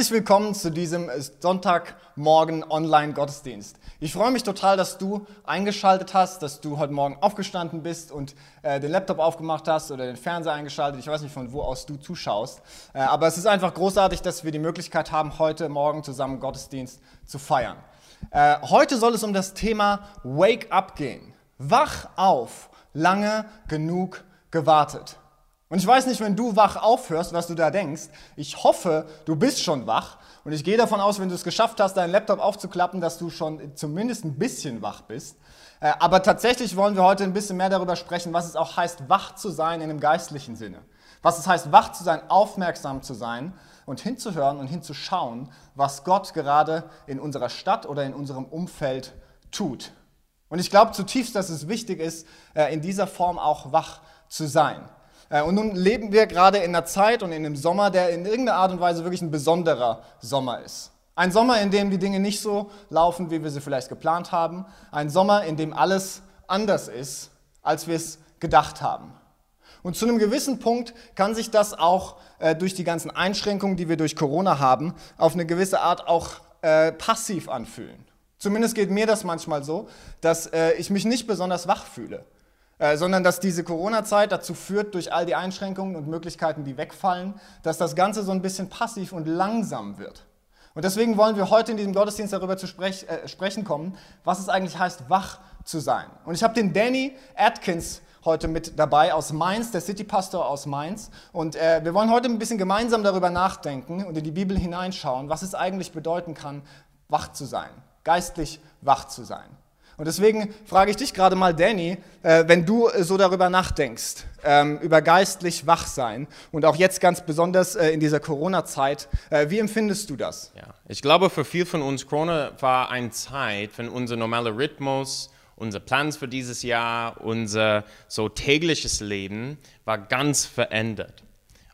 Herzlich willkommen zu diesem Sonntagmorgen Online-Gottesdienst. Ich freue mich total, dass du eingeschaltet hast, dass du heute Morgen aufgestanden bist und äh, den Laptop aufgemacht hast oder den Fernseher eingeschaltet. Ich weiß nicht, von wo aus du zuschaust. Äh, aber es ist einfach großartig, dass wir die Möglichkeit haben, heute Morgen zusammen Gottesdienst zu feiern. Äh, heute soll es um das Thema Wake Up gehen. Wach auf, lange genug gewartet. Und ich weiß nicht, wenn du wach aufhörst, was du da denkst. Ich hoffe, du bist schon wach. Und ich gehe davon aus, wenn du es geschafft hast, deinen Laptop aufzuklappen, dass du schon zumindest ein bisschen wach bist. Äh, aber tatsächlich wollen wir heute ein bisschen mehr darüber sprechen, was es auch heißt, wach zu sein in einem geistlichen Sinne. Was es heißt, wach zu sein, aufmerksam zu sein und hinzuhören und hinzuschauen, was Gott gerade in unserer Stadt oder in unserem Umfeld tut. Und ich glaube zutiefst, dass es wichtig ist, äh, in dieser Form auch wach zu sein. Äh, und nun leben wir gerade in einer Zeit und in einem Sommer, der in irgendeiner Art und Weise wirklich ein besonderer Sommer ist. Ein Sommer, in dem die Dinge nicht so laufen, wie wir sie vielleicht geplant haben. Ein Sommer, in dem alles anders ist, als wir es gedacht haben. Und zu einem gewissen Punkt kann sich das auch äh, durch die ganzen Einschränkungen, die wir durch Corona haben, auf eine gewisse Art auch äh, passiv anfühlen. Zumindest geht mir das manchmal so, dass äh, ich mich nicht besonders wach fühle. Äh, sondern dass diese Corona-Zeit dazu führt, durch all die Einschränkungen und Möglichkeiten, die wegfallen, dass das Ganze so ein bisschen passiv und langsam wird. Und deswegen wollen wir heute in diesem Gottesdienst darüber zu sprech, äh, sprechen kommen, was es eigentlich heißt, wach zu sein. Und ich habe den Danny Atkins heute mit dabei aus Mainz, der City Pastor aus Mainz. Und äh, wir wollen heute ein bisschen gemeinsam darüber nachdenken und in die Bibel hineinschauen, was es eigentlich bedeuten kann, wach zu sein, geistlich wach zu sein. Und deswegen frage ich dich gerade mal, Danny, äh, wenn du äh, so darüber nachdenkst, ähm, über geistlich Wachsein und auch jetzt ganz besonders äh, in dieser Corona-Zeit, wie empfindest du das? Ja, ich glaube, für viel von uns Corona war eine Zeit, wenn unser normaler Rhythmus, unser Plan für dieses Jahr, unser so tägliches Leben war ganz verändert.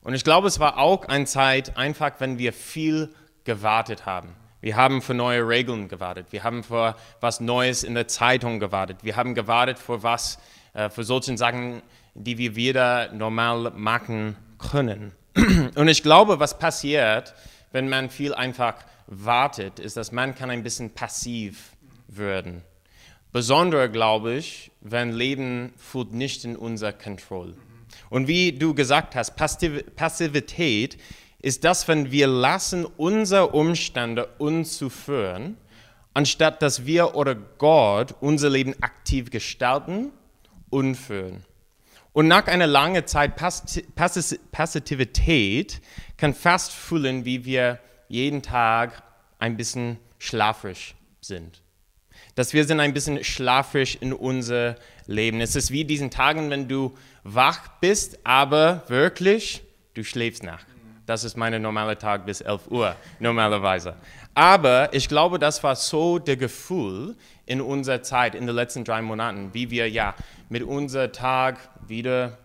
Und ich glaube, es war auch eine Zeit, einfach wenn wir viel gewartet haben. Wir haben für neue Regeln gewartet. Wir haben für was Neues in der Zeitung gewartet. Wir haben gewartet für was, äh, für solche Sachen, die wir wieder normal machen können. Und ich glaube, was passiert, wenn man viel einfach wartet, ist, dass man kann ein bisschen passiv werden. Besonders glaube ich, wenn Leben fühlt nicht in unser Kontrolle. Und wie du gesagt hast, Passivität ist das, wenn wir lassen unsere Umstände uns zu führen, anstatt dass wir oder Gott unser Leben aktiv gestalten und führen. Und nach einer langen Zeit Passivität kann fast fühlen, wie wir jeden Tag ein bisschen schlafrig sind. Dass wir sind ein bisschen schlafrig in unser Leben. Es ist wie diesen Tagen, wenn du wach bist, aber wirklich, du schläfst nach. Das ist mein normaler Tag bis 11 Uhr normalerweise. Aber ich glaube, das war so der Gefühl in unserer Zeit, in den letzten drei Monaten, wie wir ja mit unserem Tag wieder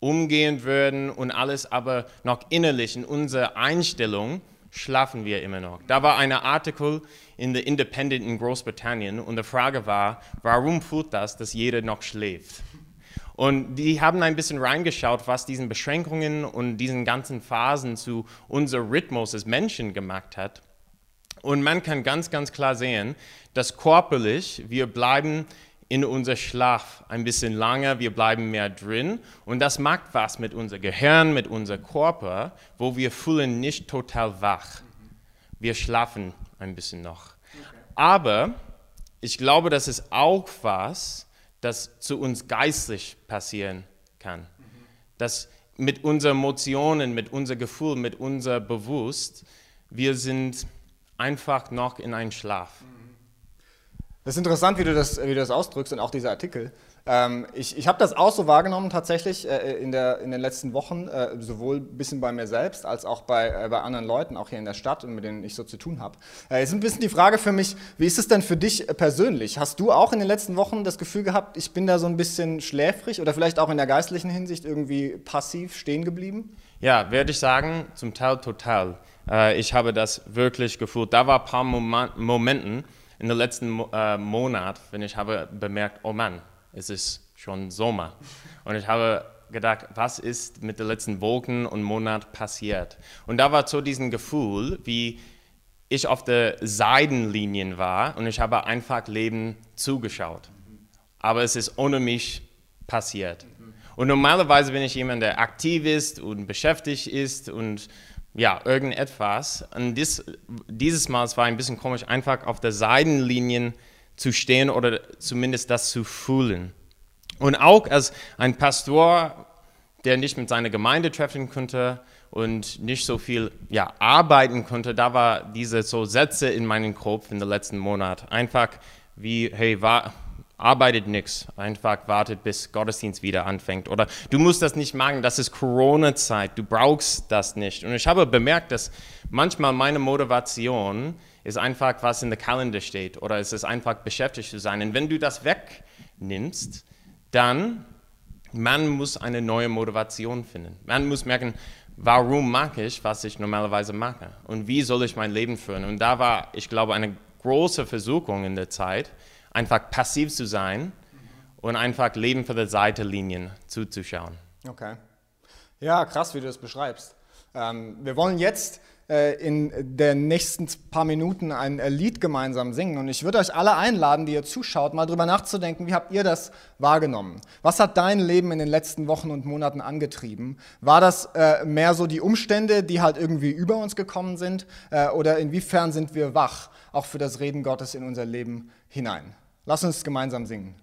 umgehen würden und alles, aber noch innerlich in unserer Einstellung schlafen wir immer noch. Da war ein Artikel in The Independent in Großbritannien und die Frage war, warum fühlt das, dass jeder noch schläft? Und die haben ein bisschen reingeschaut, was diesen Beschränkungen und diesen ganzen Phasen zu unserem Rhythmus als Menschen gemacht hat. Und man kann ganz, ganz klar sehen, dass körperlich wir bleiben in unser Schlaf ein bisschen länger, wir bleiben mehr drin und das macht was mit unser Gehirn, mit unserem Körper, wo wir fühlen nicht total wach. Wir schlafen ein bisschen noch. Aber ich glaube, das ist auch was, das zu uns geistlich passieren kann. Dass mit unseren Emotionen, mit unserem Gefühl, mit unserem Bewusst, wir sind einfach noch in einem Schlaf. Das ist interessant, wie du das, wie du das ausdrückst und auch dieser Artikel. Ähm, ich ich habe das auch so wahrgenommen tatsächlich äh, in, der, in den letzten Wochen, äh, sowohl ein bisschen bei mir selbst als auch bei, äh, bei anderen Leuten, auch hier in der Stadt mit denen ich so zu tun habe. Äh, jetzt ein bisschen die Frage für mich, wie ist es denn für dich äh, persönlich? Hast du auch in den letzten Wochen das Gefühl gehabt, ich bin da so ein bisschen schläfrig oder vielleicht auch in der geistlichen Hinsicht irgendwie passiv stehen geblieben? Ja, werde ich sagen, zum Teil total. Äh, ich habe das wirklich gefühlt. Da war ein paar Mom Momenten in den letzten Mo Monat, wenn ich habe bemerkt, oh Mann, es ist schon Sommer. Und ich habe gedacht, was ist mit den letzten Wochen und Monaten passiert? Und da war so diesen Gefühl, wie ich auf der Seitenlinien war und ich habe einfach Leben zugeschaut. Aber es ist ohne mich passiert. Und normalerweise bin ich jemand, der aktiv ist und beschäftigt ist und ja, irgendetwas. Und dies, dieses Mal es war ein bisschen komisch, einfach auf der Seitenlinien zu stehen oder zumindest das zu fühlen. Und auch als ein Pastor, der nicht mit seiner Gemeinde treffen konnte und nicht so viel ja, arbeiten konnte, da war diese so Sätze in meinem Kopf in den letzten Monaten. Einfach wie, hey, war, arbeitet nichts, einfach wartet, bis Gottesdienst wieder anfängt. Oder du musst das nicht machen, das ist Corona-Zeit, du brauchst das nicht. Und ich habe bemerkt, dass manchmal meine Motivation ist einfach, was in der Kalender steht oder es ist einfach beschäftigt zu sein. Und wenn du das wegnimmst, dann man muss eine neue Motivation finden. Man muss merken, warum mache ich, was ich normalerweise mache und wie soll ich mein Leben führen. Und da war, ich glaube, eine große Versuchung in der Zeit, einfach passiv zu sein und einfach Leben für die Seitenlinien zuzuschauen. Okay. Ja, krass, wie du das beschreibst. Ähm, wir wollen jetzt in den nächsten paar Minuten ein äh, Lied gemeinsam singen. Und ich würde euch alle einladen, die ihr zuschaut, mal drüber nachzudenken, wie habt ihr das wahrgenommen? Was hat dein Leben in den letzten Wochen und Monaten angetrieben? War das äh, mehr so die Umstände, die halt irgendwie über uns gekommen sind? Äh, oder inwiefern sind wir wach, auch für das Reden Gottes in unser Leben hinein? Lass uns gemeinsam singen.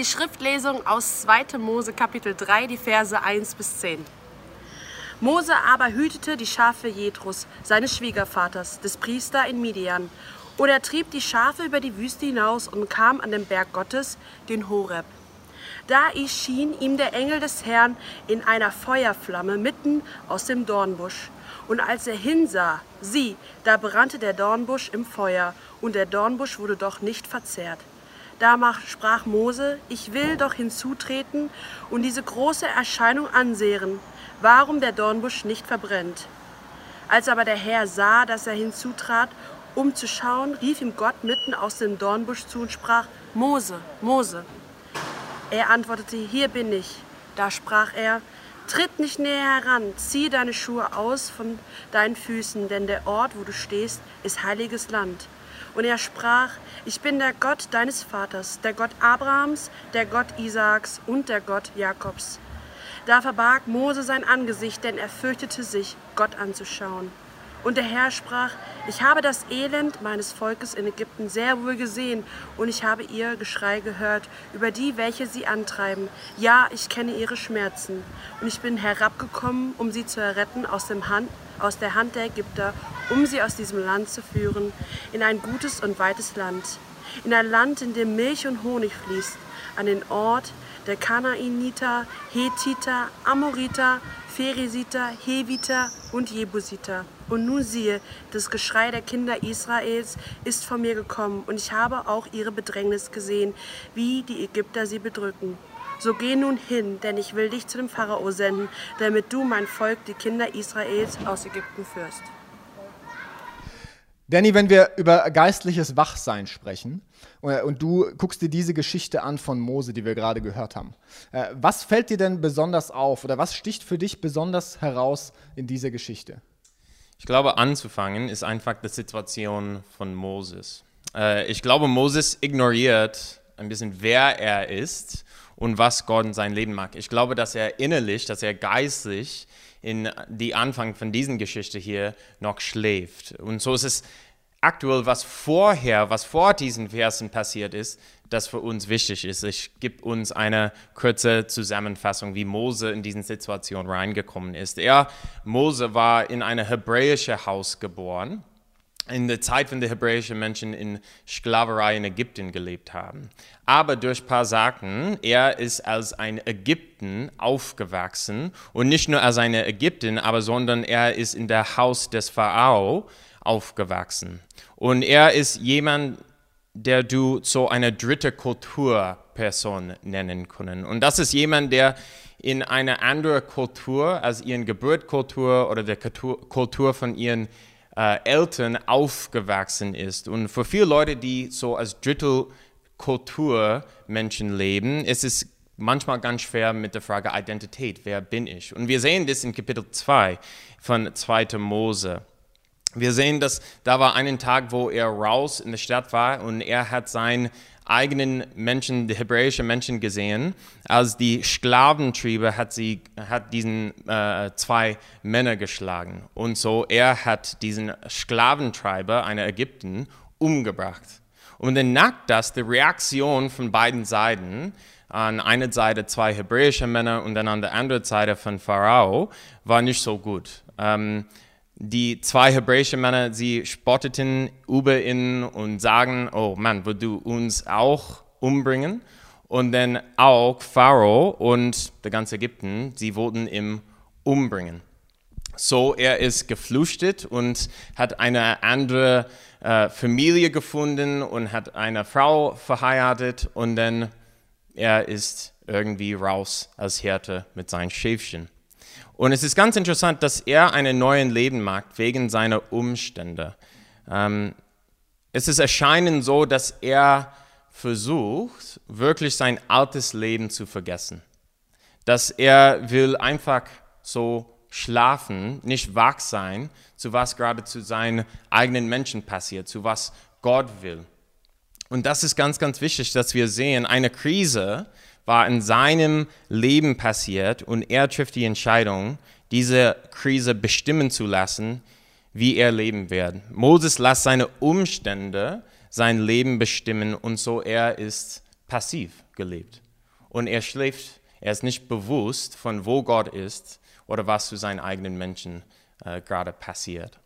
Die Schriftlesung aus 2. Mose Kapitel 3, die Verse 1 bis 10. Mose aber hütete die Schafe Jethros, seines Schwiegervaters, des Priester in Midian. Und er trieb die Schafe über die Wüste hinaus und kam an den Berg Gottes, den Horeb. Da erschien ihm der Engel des Herrn in einer Feuerflamme mitten aus dem Dornbusch. Und als er hinsah, sieh, da brannte der Dornbusch im Feuer, und der Dornbusch wurde doch nicht verzehrt. Da sprach Mose, ich will doch hinzutreten und diese große Erscheinung ansehen, warum der Dornbusch nicht verbrennt. Als aber der Herr sah, dass er hinzutrat, um zu schauen, rief ihm Gott mitten aus dem Dornbusch zu und sprach, Mose, Mose. Er antwortete, hier bin ich. Da sprach er, tritt nicht näher heran, zieh deine Schuhe aus von deinen Füßen, denn der Ort, wo du stehst, ist heiliges Land. Und er sprach, ich bin der Gott deines Vaters, der Gott Abrahams, der Gott Isaaks und der Gott Jakobs. Da verbarg Mose sein Angesicht, denn er fürchtete sich, Gott anzuschauen. Und der Herr sprach, ich habe das Elend meines Volkes in Ägypten sehr wohl gesehen, und ich habe ihr Geschrei gehört über die, welche sie antreiben. Ja, ich kenne ihre Schmerzen. Und ich bin herabgekommen, um sie zu erretten aus, dem Hand, aus der Hand der Ägypter, um sie aus diesem Land zu führen, in ein gutes und weites Land, in ein Land, in dem Milch und Honig fließt, an den Ort der Kanaaniter, Hethiter, Amoriter, Pheresiter, Heviter und Jebusiter. Und nun siehe, das Geschrei der Kinder Israels ist von mir gekommen, und ich habe auch ihre Bedrängnis gesehen, wie die Ägypter sie bedrücken. So geh nun hin, denn ich will dich zu dem Pharao senden, damit du mein Volk, die Kinder Israels, aus Ägypten führst. Danny, wenn wir über geistliches Wachsein sprechen äh, und du guckst dir diese Geschichte an von Mose, die wir gerade gehört haben, äh, was fällt dir denn besonders auf oder was sticht für dich besonders heraus in dieser Geschichte? Ich glaube, anzufangen ist einfach die Situation von Moses. Äh, ich glaube, Moses ignoriert ein bisschen, wer er ist und was Gott in seinem Leben macht. Ich glaube, dass er innerlich, dass er geistlich in die Anfang von diesen Geschichte hier noch schläft. Und so ist es aktuell, was vorher, was vor diesen Versen passiert ist, das für uns wichtig ist. Ich gebe uns eine kurze Zusammenfassung, wie Mose in diesen Situation reingekommen ist. Er, Mose, war in einem hebräischen Haus geboren in der Zeit, wenn die hebräischen Menschen in Sklaverei in Ägypten gelebt haben. Aber durch Sagen, er ist als ein Ägypten aufgewachsen und nicht nur als ein Ägypten, aber sondern er ist in der Haus des Pharao aufgewachsen. Und er ist jemand, der du so eine dritte Kulturperson nennen können. Und das ist jemand, der in einer anderen Kultur als ihren Geburtskultur oder der Kultur von ihren äh, Eltern aufgewachsen ist. Und für viele Leute, die so als Drittelkultur Menschen leben, ist es manchmal ganz schwer mit der Frage Identität, wer bin ich? Und wir sehen das in Kapitel 2 von 2. Mose. Wir sehen, dass da war einen Tag, wo er raus in der Stadt war und er hat seinen eigenen Menschen, die hebräischen Menschen gesehen. Als die Sklaventriebe hat sie hat diesen äh, zwei Männer geschlagen und so er hat diesen Sklaventreiber einer Ägypten umgebracht. Und dann nach das die Reaktion von beiden Seiten an einer Seite zwei hebräische Männer und dann an der anderen Seite von Pharao war nicht so gut. Ähm, die zwei hebräische Männer, sie spotteten über ihn und sagen, oh Mann, würdest du uns auch umbringen? Und dann auch Pharao und der ganze Ägypten, sie wollten ihn umbringen. So, er ist geflüchtet und hat eine andere äh, Familie gefunden und hat eine Frau verheiratet und dann er ist irgendwie raus als Härte mit seinen Schäfchen. Und es ist ganz interessant, dass er einen neuen Leben macht wegen seiner Umstände. Ähm, es ist erscheinen so, dass er versucht, wirklich sein altes Leben zu vergessen. Dass er will einfach so schlafen, nicht wach sein, zu was gerade zu seinen eigenen Menschen passiert, zu was Gott will. Und das ist ganz, ganz wichtig, dass wir sehen, eine Krise war in seinem Leben passiert und er trifft die Entscheidung, diese Krise bestimmen zu lassen, wie er leben wird. Moses lässt seine Umstände sein Leben bestimmen und so er ist passiv gelebt. Und er schläft, er ist nicht bewusst, von wo Gott ist oder was zu seinen eigenen Menschen äh, gerade passiert.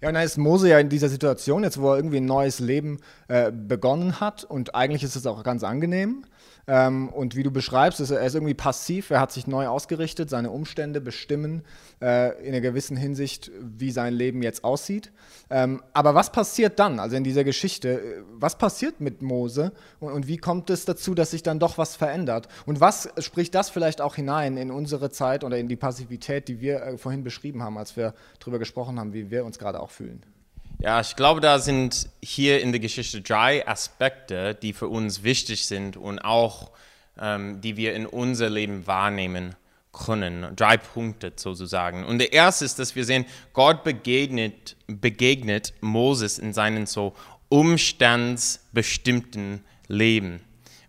Ja, und dann ist Mose ja in dieser Situation, jetzt wo er irgendwie ein neues Leben äh, begonnen hat und eigentlich ist es auch ganz angenehm. Ähm, und wie du beschreibst, ist er, ist irgendwie passiv, er hat sich neu ausgerichtet, seine Umstände bestimmen äh, in einer gewissen Hinsicht, wie sein Leben jetzt aussieht. Ähm, aber was passiert dann, also in dieser Geschichte, was passiert mit Mose und, und, wie kommt es dazu, dass sich dann doch was verändert? Und was spricht das vielleicht auch hinein in unsere Zeit oder in die Passivität, die wir äh, vorhin beschrieben haben, als wir darüber gesprochen haben, wie wir uns gerade auch fühlen? Ja, ich glaube, da sind hier in der Geschichte drei Aspekte, die für uns wichtig sind und auch ähm, die wir in unser Leben wahrnehmen können. Drei Punkte sozusagen. Und der erste ist, dass wir sehen, Gott begegnet, begegnet Moses in seinen so umstandsbestimmten Leben.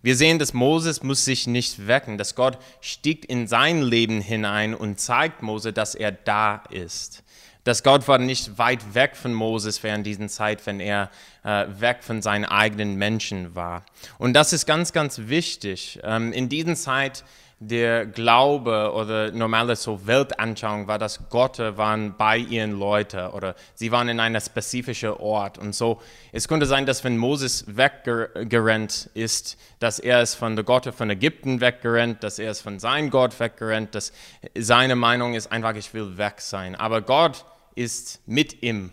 Wir sehen, dass Moses muss sich nicht wecken, dass Gott stieg in sein Leben hinein und zeigt Mose, dass er da ist dass Gott war nicht weit weg von Moses während dieser Zeit, wenn er äh, weg von seinen eigenen Menschen war. Und das ist ganz, ganz wichtig. Ähm, in dieser Zeit der Glaube oder normale so Weltanschauung war, dass Gott waren bei ihren Leuten oder sie waren in einem spezifischen Ort. Und so, es konnte sein, dass wenn Moses weggerannt ist, dass er es von der Gott von Ägypten weggerannt, dass er es von seinem Gott weggerannt, dass seine Meinung ist einfach, ich will weg sein. Aber Gott ist mit ihm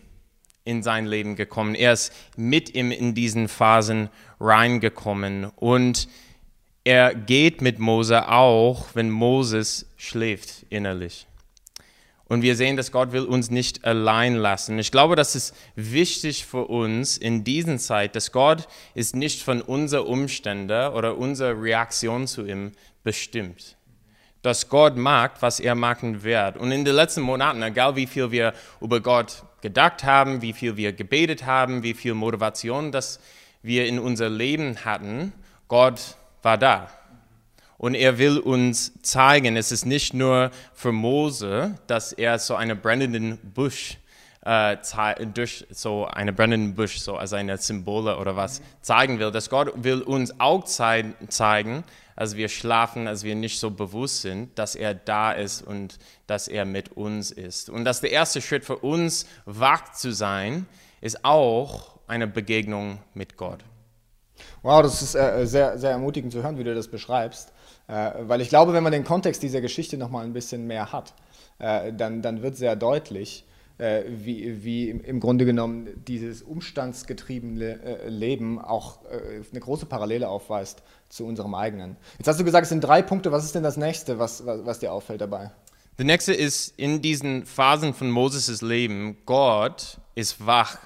in sein Leben gekommen. Er ist mit ihm in diesen Phasen reingekommen und er geht mit Mose auch, wenn Moses schläft innerlich. Und wir sehen, dass Gott will uns nicht allein lassen. Ich glaube, das ist wichtig für uns in dieser Zeit, dass Gott ist nicht von unseren Umständen oder unserer Reaktion zu ihm bestimmt dass Gott mag, was er machen wird. Und in den letzten Monaten, egal wie viel wir über Gott gedacht haben, wie viel wir gebetet haben, wie viel Motivation das wir in unser Leben hatten, Gott war da. Und er will uns zeigen, es ist nicht nur für Mose, dass er so einen brennenden Busch äh, durch so einen brennenden Busch, so als eine Symbole oder was, zeigen will. Dass Gott will uns auch zeigen, als wir schlafen, als wir nicht so bewusst sind, dass er da ist und dass er mit uns ist. Und dass der erste Schritt für uns, wach zu sein, ist auch eine Begegnung mit Gott. Wow, das ist äh, sehr, sehr ermutigend zu hören, wie du das beschreibst. Äh, weil ich glaube, wenn man den Kontext dieser Geschichte nochmal ein bisschen mehr hat, äh, dann, dann wird sehr deutlich, äh, wie, wie im Grunde genommen dieses umstandsgetriebene äh, Leben auch äh, eine große Parallele aufweist zu unserem eigenen. Jetzt hast du gesagt, es sind drei Punkte. Was ist denn das nächste, was, was, was dir auffällt dabei? Der nächste ist in diesen Phasen von Moses' Leben, Gott ist wach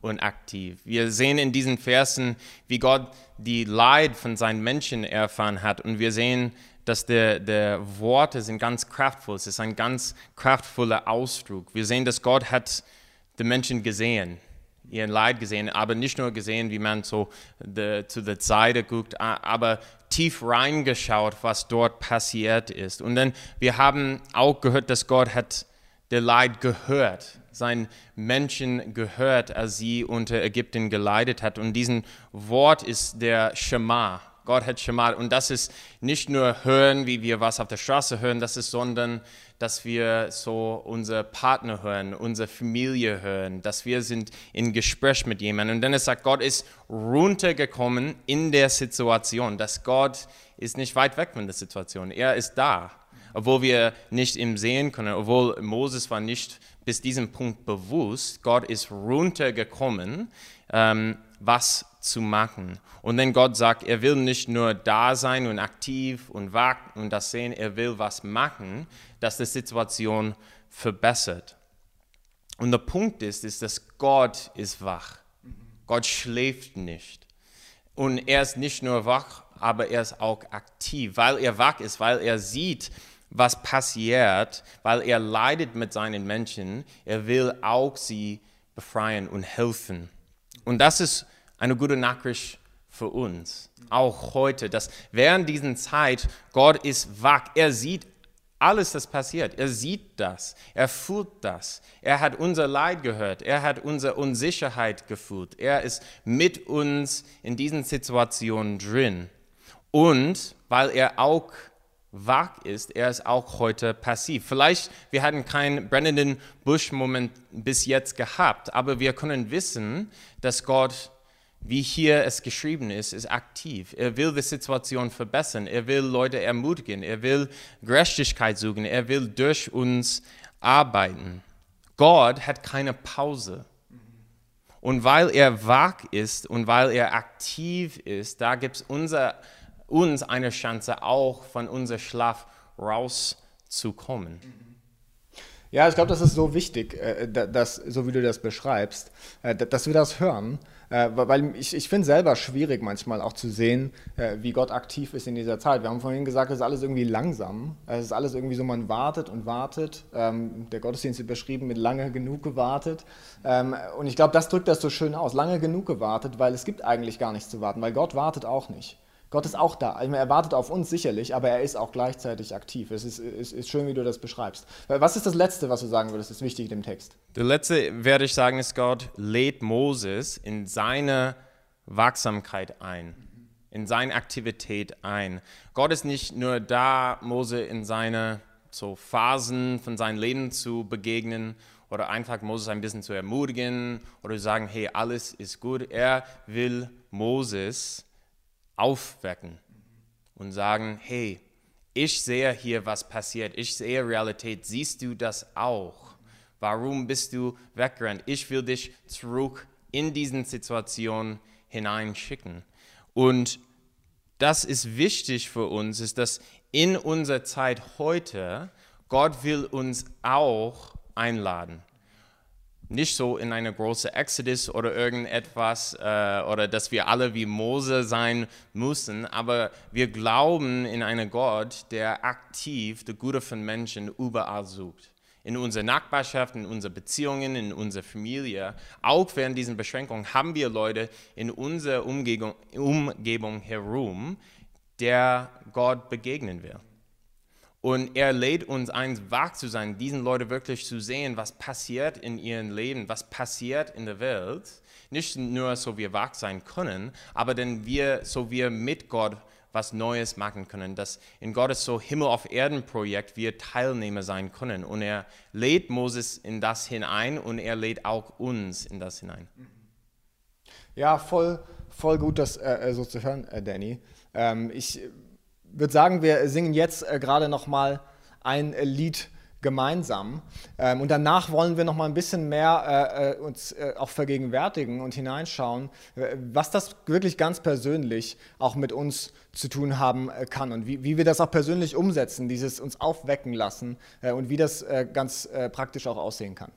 und aktiv. Wir sehen in diesen Versen, wie Gott die Leid von seinen Menschen erfahren hat und wir sehen, dass der, der Worte sind ganz kraftvoll. Es ist ein ganz kraftvoller Ausdruck. Wir sehen, dass Gott hat die Menschen gesehen, ihren Leid gesehen, aber nicht nur gesehen, wie man so de, zu der Seite guckt, aber tief reingeschaut, was dort passiert ist. Und dann, wir haben auch gehört, dass Gott hat der Leid gehört, seinen Menschen gehört, als sie unter Ägypten geleitet hat. Und diesen Wort ist der Shema, Gott hat schon mal, und das ist nicht nur hören, wie wir was auf der Straße hören, das ist, sondern dass wir so unsere Partner hören, unsere Familie hören, dass wir sind in Gespräch mit jemandem. Und dann ist sagt, Gott ist runtergekommen in der Situation, dass Gott ist nicht weit weg von der Situation, er ist da, obwohl wir nicht ihm sehen können, obwohl Moses war nicht bis diesem Punkt bewusst, Gott ist runtergekommen, ähm, was zu machen. Und wenn Gott sagt, er will nicht nur da sein und aktiv und warten und das sehen, er will was machen, dass die Situation verbessert. Und der Punkt ist, ist, dass Gott ist wach. Gott schläft nicht. Und er ist nicht nur wach, aber er ist auch aktiv, weil er wach ist, weil er sieht, was passiert, weil er leidet mit seinen Menschen. Er will auch sie befreien und helfen. Und das ist eine gute Nachricht für uns, auch heute, dass während dieser Zeit Gott ist wach, er sieht Alles, das passiert, er sieht das, er fühlt das. Er hat unser Leid gehört, er hat unsere Unsicherheit gefühlt. Er ist mit uns in diesen Situationen drin. Und weil er auch wach ist, er ist auch heute passiv. Vielleicht, wir hatten keinen brennenden Busch-Moment bis jetzt gehabt, aber wir können wissen, dass Gott wie hier es geschrieben ist, ist aktiv. Er will die Situation verbessern. Er will Leute ermutigen. Er will Gerechtigkeit suchen. Er will durch uns arbeiten. Gott hat keine Pause. Und weil er wach ist und weil er aktiv ist, da gibt es uns eine Chance, auch von unserem Schlaf rauszukommen. Ja, ich glaube, das ist so wichtig, äh, dass, so wie du das beschreibst, äh, dass wir das hören äh, weil ich, ich finde selber schwierig manchmal auch zu sehen, äh, wie Gott aktiv ist in dieser Zeit. Wir haben vorhin gesagt, es ist alles irgendwie langsam. Es ist alles irgendwie so, man wartet und wartet. Ähm, der Gottesdienst wird beschrieben mit lange genug gewartet. Ähm, und ich glaube, das drückt das so schön aus. Lange genug gewartet, weil es gibt eigentlich gar nichts zu warten, weil Gott wartet auch nicht. Gott ist auch da. Also er wartet auf uns sicherlich, aber er ist auch gleichzeitig aktiv. Es ist, ist, ist schön, wie du das beschreibst. Was ist das Letzte, was du sagen würdest, ist wichtig im Text? Der letzte, werde ich sagen, ist, Gott lädt Moses in seine Wachsamkeit ein, in seine Aktivität ein. Gott ist nicht nur da, Mose in seine so Phasen von seinem Leben zu begegnen oder einfach Moses ein bisschen zu ermutigen oder zu sagen, hey, alles ist gut. Er will Moses aufwecken und sagen, hey, ich sehe hier, was passiert, ich sehe Realität, siehst du das auch? Warum bist du weggerannt? Ich will dich zurück in diesen Situationen hineinschicken. Und das ist wichtig für uns, ist, dass in unserer Zeit heute Gott will uns auch einladen nicht so in eine große Exodus oder irgendetwas äh, oder dass wir alle wie Mose sein müssen, aber wir glauben in einen Gott, der aktiv die Gute von Menschen überall sucht. In unserer Nachbarschaft, in unseren Beziehungen, in unserer Familie, auch während diesen Beschränkungen haben wir Leute in unserer Umgebung, Umgebung herum, der Gott begegnen will. Und er lädt uns ein, wach zu sein, diesen Leuten wirklich zu sehen, was passiert in ihrem Leben, was passiert in der Welt. Nicht nur so wir wach sein können, aber denn wir, so wir mit Gott was Neues machen können, dass in Gottes so Himmel auf Erden Projekt wir Teilnehmer sein können. Und er lädt Moses in das hinein und er lädt auch uns in das hinein. Ja, voll, voll gut, das äh, so zu hören, äh, Danny. Ähm, ich würde sagen, wir singen jetzt äh, gerade noch mal ein äh, Lied gemeinsam. Ähm, und danach wollen wir noch mal ein bisschen mehr äh, äh uns äh, auch vergegenwärtigen und hineinschauen, äh, was das wirklich ganz persönlich auch mit uns zu tun haben kann und wie, wie wir das auch persönlich umsetzen, dieses uns aufwecken lassen und wie das ganz praktisch auch aussehen kann.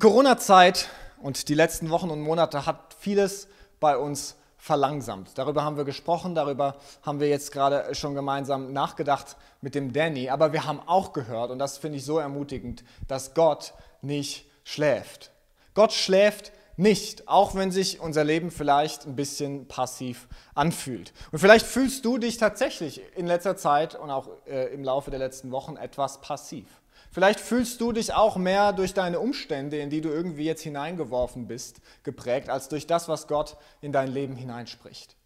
Corona-Zeit und die letzten Wochen und Monate hat vieles bei uns verlangsamt. Darüber haben wir gesprochen, darüber haben wir jetzt gerade schon gemeinsam nachgedacht mit dem Danny. Aber wir haben auch gehört, und das finde ich so ermutigend, dass Gott nicht schläft. Gott schläft nicht, auch wenn sich unser Leben vielleicht ein bisschen passiv anfühlt. Und vielleicht fühlst du dich tatsächlich in letzter Zeit und auch äh, im Laufe der letzten Wochen etwas passiv. Vielleicht fühlst du dich auch mehr durch deine Umstände, in die du irgendwie jetzt hineingeworfen bist, geprägt, als durch das, was Gott in dein Leben hineinspricht.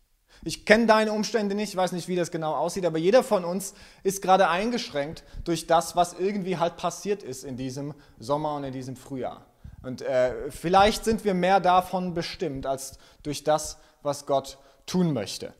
Ich kenne deine Umstände nicht, weiß nicht, wie das genau aussieht, aber jeder von uns ist gerade eingeschränkt durch das, was irgendwie halt passiert ist in diesem Sommer und in diesem Frühjahr. Und äh, vielleicht sind wir mehr davon bestimmt als durch das, was Gott tun möchte.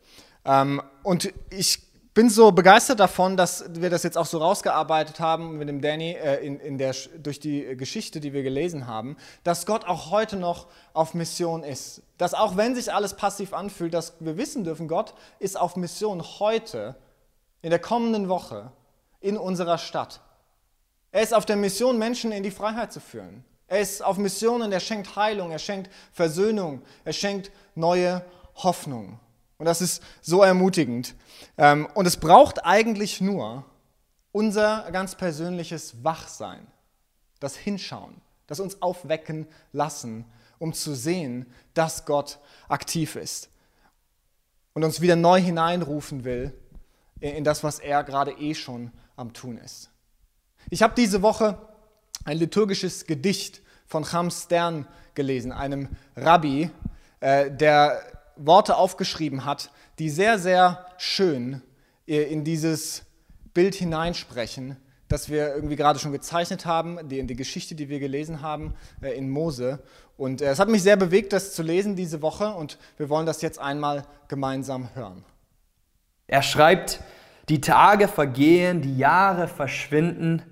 Ähm, und ich bin so begeistert davon, dass wir das jetzt auch so rausgearbeitet haben mit dem Danny äh, in, in der, durch die Geschichte, die wir gelesen haben, dass Gott auch heute noch auf Mission ist. Dass auch wenn sich alles passiv anfühlt, dass wir wissen dürfen, Gott ist auf Mission heute, in der kommenden Woche, in unserer Stadt. Er ist auf der Mission, Menschen in die Freiheit zu führen. Er ist auf Mission und er schenkt Heilung, er schenkt Versöhnung, er schenkt neue Hoffnung. Und das ist so ermutigend. Ähm, und es braucht eigentlich nur unser ganz persönliches Wachsein, das Hinschauen, das uns aufwecken lassen, um zu sehen, dass Gott aktiv ist und uns wieder neu hineinrufen will in das, was er gerade eh schon am Tun ist. Ich habe diese Woche ein liturgisches Gedicht von Cham Stern gelesen, einem Rabbi, äh, der Worte aufgeschrieben hat, die sehr, sehr schön äh, in dieses Bild hineinsprechen, das wir irgendwie gerade schon gezeichnet haben, die, in die Geschichte, die wir gelesen haben äh, in Mose. Und äh, es hat mich sehr bewegt, das zu lesen diese Woche und wir wollen das jetzt einmal gemeinsam hören. Er schreibt, die Tage vergehen, die Jahre verschwinden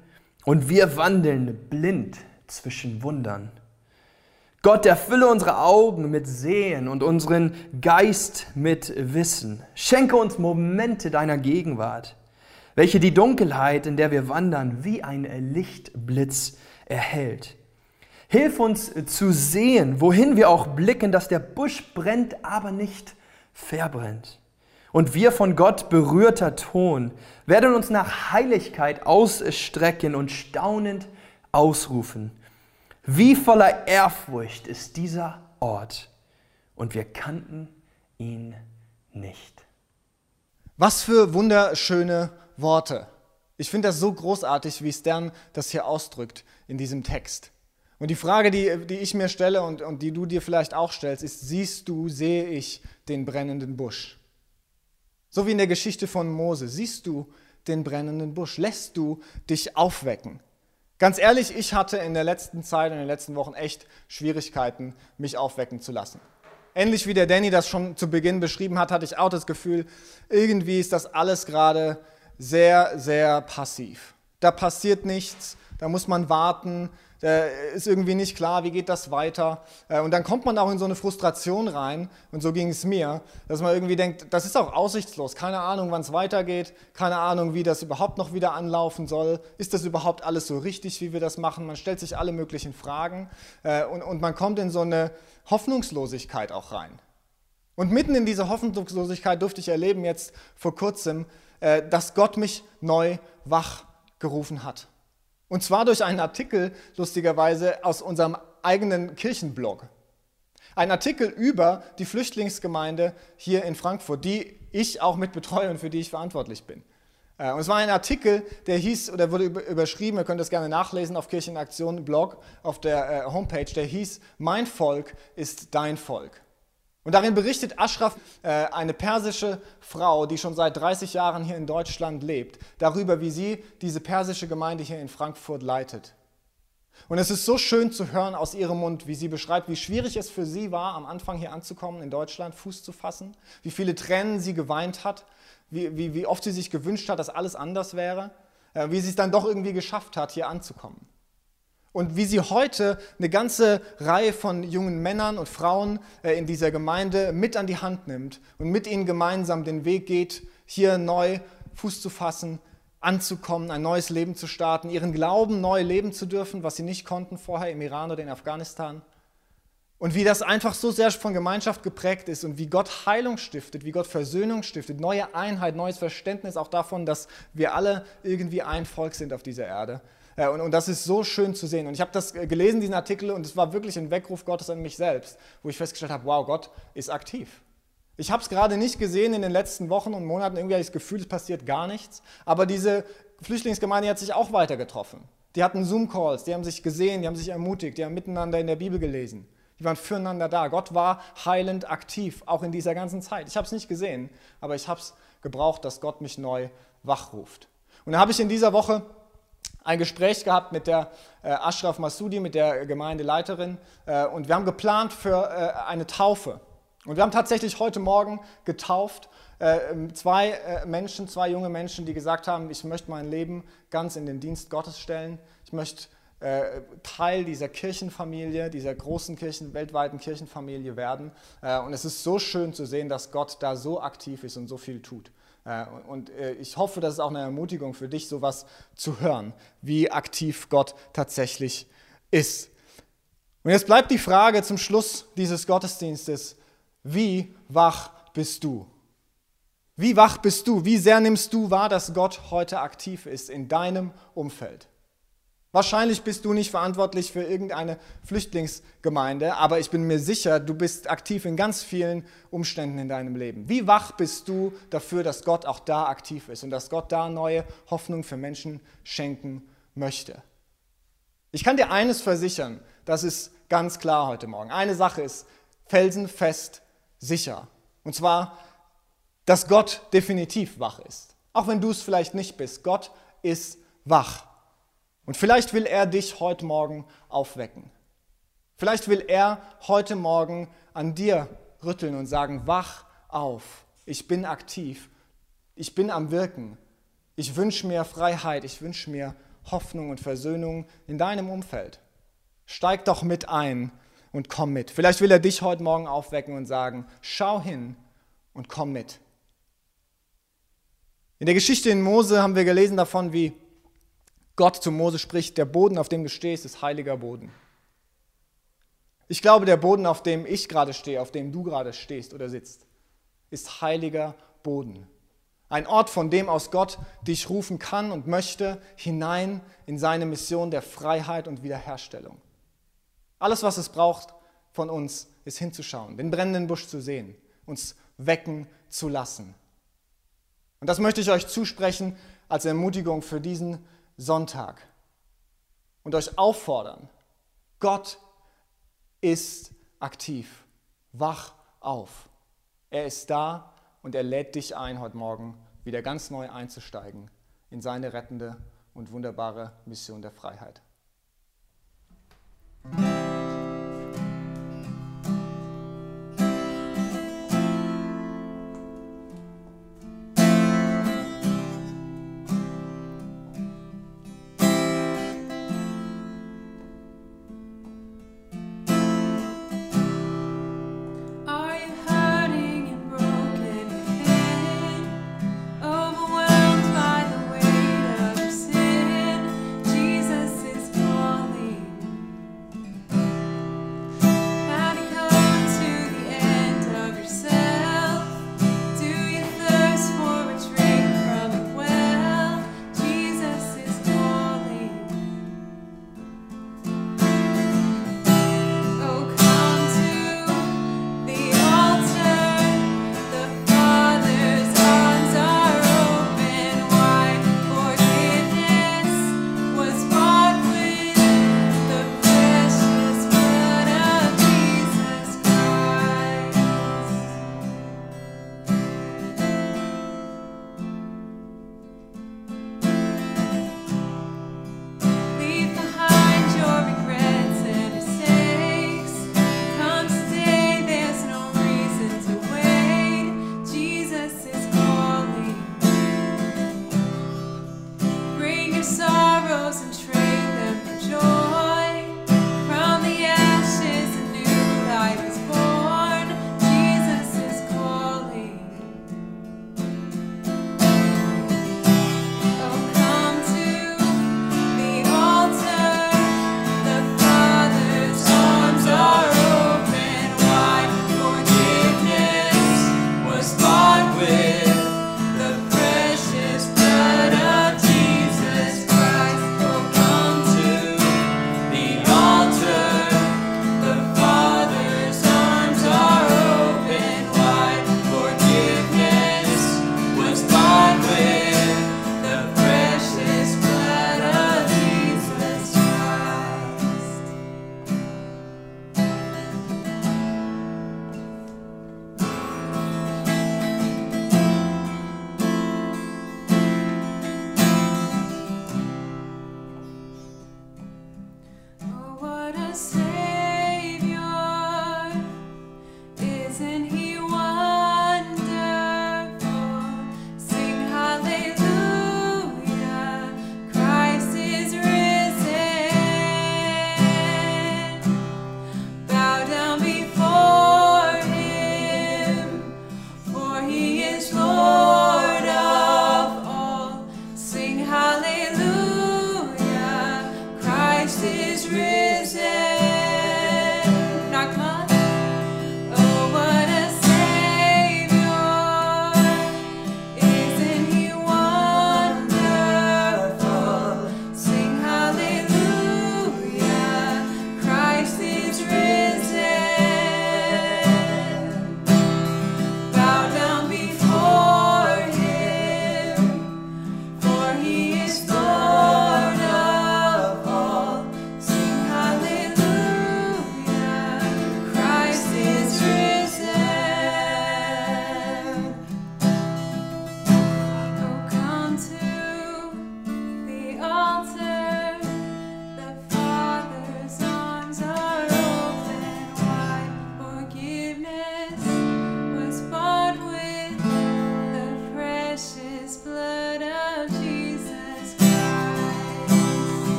und wir wandeln blind zwischen Wundern. Gott, erfülle unsere Augen mit Sehen und unseren Geist mit Wissen. Schenke uns Momente deiner Gegenwart, welche die Dunkelheit, in der wir wandern, wie ein Lichtblitz erhält. Hilf uns zu sehen, wohin wir auch blicken, dass der Busch brennt, aber nicht verbrennt. Und wir von Gott berührter Ton werden uns nach Heiligkeit ausstrecken und staunend ausrufen. Wie voller Ehrfurcht ist dieser Ort und wir kannten ihn nicht. Was für wunderschöne Worte. Ich finde das so großartig, wie Stern das hier ausdrückt in diesem Text. Und die Frage, die, die ich mir stelle und, und die du dir vielleicht auch stellst, ist, siehst du, sehe ich den brennenden Busch? So wie in der Geschichte von Mose, siehst du den brennenden Busch? Lässt du dich aufwecken? Ganz ehrlich, ich hatte in der letzten Zeit, in den letzten Wochen echt Schwierigkeiten, mich aufwecken zu lassen. Ähnlich wie der Danny das schon zu Beginn beschrieben hat, hatte ich auch das Gefühl, irgendwie ist das alles gerade sehr, sehr passiv. Da passiert nichts, da muss man warten, da ist irgendwie nicht klar, wie geht das weiter. Äh, und dann kommt man auch in so eine Frustration rein, und so ging es mir, dass man irgendwie denkt, das ist auch aussichtslos, keine Ahnung, wann es weitergeht, keine Ahnung, wie das überhaupt noch wieder anlaufen soll, ist das überhaupt alles so richtig, wie wir das machen, man stellt sich alle möglichen Fragen äh, und, und man kommt in so eine Hoffnungslosigkeit auch rein. Und mitten in dieser Hoffnungslosigkeit durfte ich erleben jetzt vor kurzem, äh, dass Gott mich neu wach gerufen hat. Und zwar durch einen Artikel, lustigerweise, aus unserem eigenen Kirchenblog. Ein Artikel über die Flüchtlingsgemeinde hier in Frankfurt, die ich auch mit betreue und für die ich verantwortlich bin. Äh, und es war ein Artikel, der hieß, oder wurde überschrieben, ihr könnt das gerne nachlesen auf Kirchenaktion Blog auf der äh, Homepage, der hieß Mein Volk ist dein Volk. Und darin berichtet Ashraf, äh, eine persische Frau, die schon seit 30 Jahren hier in Deutschland lebt, darüber, wie sie diese persische Gemeinde hier in Frankfurt leitet. Und es ist so schön zu hören aus ihrem Mund, wie sie beschreibt, wie schwierig es für sie war, am Anfang hier anzukommen, in Deutschland Fuß zu fassen, wie viele Tränen sie geweint hat, wie, wie, wie oft sie sich gewünscht hat, dass alles anders wäre, äh, wie sie es dann doch irgendwie geschafft hat, hier anzukommen und wie sie heute eine ganze Reihe von jungen Männern und Frauen äh, in dieser Gemeinde mit an die Hand nimmt und mit ihnen gemeinsam den Weg geht, hier neu Fuß zu fassen anzukommen, ein neues Leben zu starten, ihren Glauben neu leben zu dürfen, was sie nicht konnten vorher im Iran oder in Afghanistan. Und wie das einfach so sehr von Gemeinschaft geprägt ist und wie Gott Heilung stiftet, wie Gott Versöhnung stiftet, neue Einheit, neues Verständnis auch davon, dass wir alle irgendwie ein Volk sind auf dieser Erde. Äh, und, und das ist so schön zu sehen. Und ich habe das gelesen, diesen Artikel, und es war wirklich ein Weckruf Gottes an mich selbst, wo ich festgestellt habe, wow, Gott ist aktiv. Ich habe es gerade nicht gesehen in den letzten Wochen und Monaten, irgendwie habe ich das Gefühl, es passiert gar nichts. Aber diese Flüchtlingsgemeinde hat sich auch weiter getroffen. Die hatten Zoom-Calls, die haben sich gesehen, die haben sich ermutigt, die haben miteinander in der Bibel gelesen. Die waren füreinander da. Gott war heilend aktiv, auch in dieser ganzen Zeit. Ich habe es nicht gesehen, aber ich habe es gebraucht, dass Gott mich neu wachruft. Und da habe ich in dieser Woche ein Gespräch gehabt mit der äh, Ashraf Masudi, mit der Gemeindeleiterin, äh, und wir haben geplant für äh, eine Taufe. Und wir haben tatsächlich heute Morgen getauft äh, zwei äh, Menschen, zwei junge Menschen, die gesagt haben, ich möchte mein Leben ganz in den Dienst Gottes stellen. Ich möchte äh, Teil dieser Kirchenfamilie, dieser großen Kirchen, weltweiten Kirchenfamilie werden. Und es ist so schön zu sehen, dass Gott da so aktiv ist und so viel tut. Äh, und ich hoffe, das ist auch eine Ermutigung für dich, sowas zu hören, wie aktiv Gott tatsächlich ist. Und jetzt bleibt die Frage zum Schluss dieses Gottesdienstes, wie wach bist du? Wie wach bist du? Wie sehr nimmst du wahr, dass Gott heute aktiv ist in deinem Umfeld? Wahrscheinlich bist du nicht verantwortlich für irgendeine Flüchtlingsgemeinde, aber ich bin mir sicher, du bist aktiv in ganz vielen Umständen in deinem Leben. Wie wach bist du dafür, dass Gott auch da aktiv ist und dass Gott da neue Hoffnung für Menschen schenken möchte? Ich kann dir eines versichern, das ist ganz klar heute Morgen. Eine Sache ist felsenfest sicher. Und zwar, dass Gott definitiv wach ist. Auch wenn du es vielleicht nicht bist, Gott ist wach. Und vielleicht will er dich heute Morgen aufwecken. Vielleicht will er heute Morgen an dir rütteln und sagen, wach auf, ich bin aktiv, ich bin am Wirken, ich wünsche mir Freiheit, ich wünsche mir Hoffnung und Versöhnung in deinem Umfeld. Steig doch mit ein und komm mit. Vielleicht will er dich heute Morgen aufwecken und sagen, schau hin und komm mit. In der Geschichte in Mose haben wir gelesen davon, wie Gott zu Mose spricht, der Boden, auf dem du stehst, ist heiliger Boden. Ich glaube, der Boden, auf dem ich gerade stehe, auf dem du gerade stehst oder sitzt, ist heiliger Boden. Ein Ort, von dem aus Gott dich rufen kann und möchte, hinein in seine Mission der Freiheit und Wiederherstellung. Alles, was es braucht von uns, ist hinzuschauen, den brennenden Busch zu sehen, uns wecken zu lassen. Und das möchte ich euch zusprechen als Ermutigung für diesen Sonntag und euch auffordern, Gott ist aktiv. Wach auf. Er ist da und er lädt dich ein, heute Morgen wieder ganz neu einzusteigen in seine rettende und wunderbare Mission der Freiheit.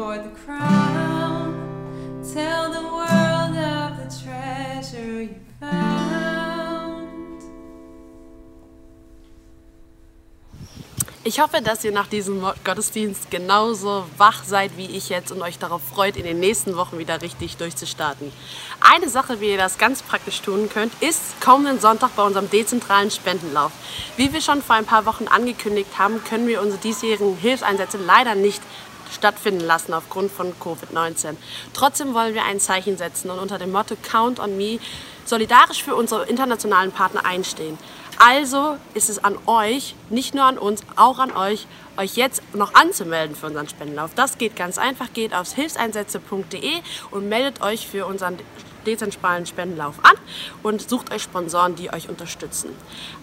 For the crown. Tell the world of the treasure you found. Ich hoffe, dass ihr nach diesem Gottesdienst genauso wach seid wie ich jetzt und euch darauf freut, in den nächsten Wochen wieder richtig durchzustarten. Eine Sache, wie ihr das ganz praktisch tun könnt, ist kommenden Sonntag bei unserem dezentralen Spendenlauf. Wie wir schon vor ein paar Wochen angekündigt haben, können wir unsere diesjährigen Hilfseinsätze leider nicht stattfinden lassen aufgrund von Covid-19. Trotzdem wollen wir ein Zeichen setzen und unter dem Motto Count on Me solidarisch für unsere internationalen Partner einstehen. Also ist es an euch, nicht nur an uns, auch an euch, euch jetzt noch anzumelden für unseren Spendenlauf. Das geht ganz einfach, geht aufs hilfseinsätze.de und meldet euch für unseren dezentralen Spendenlauf an und sucht euch Sponsoren, die euch unterstützen.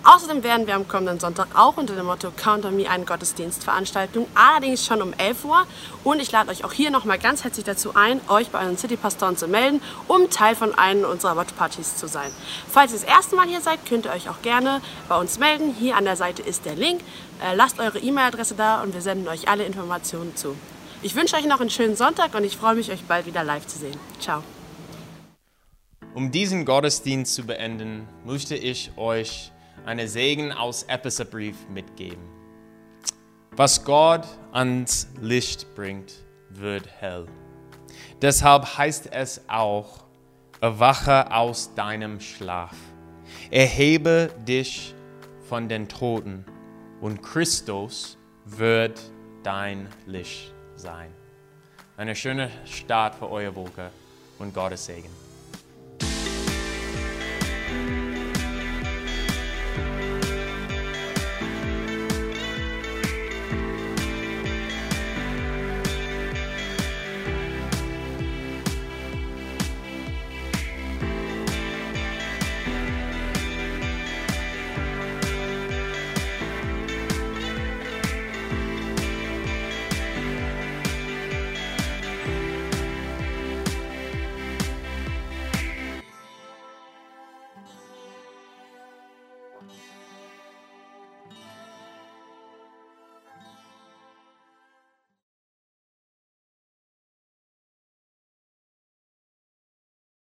Außerdem werden wir am kommenden Sonntag auch unter dem Motto Count on Me einen Gottesdienst veranstalten, allerdings schon um 11 Uhr. Und ich lade euch auch hier nochmal ganz herzlich dazu ein, euch bei euren Citypastoren zu melden, um Teil von einer unserer Watchpartys zu sein. Falls ihr das erste Mal hier seid, könnt ihr euch auch gerne bei uns melden. Hier an der Seite ist der Link. Äh, lasst eure E-Mail-Adresse da und wir senden euch alle Informationen zu. Ich wünsche euch noch einen schönen Sonntag und ich freue mich, euch bald wieder live zu sehen. Ciao. Um diesen Gottesdienst zu beenden, möchte ich euch einen Segen aus Epheserbrief mitgeben. Was Gott ans Licht bringt, wird hell. Deshalb heißt es auch, erwache aus deinem Schlaf. Erhebe dich von den Toten und Christus wird dein Licht sein. Eine schöne Start für eure Woche und Gottes Segen.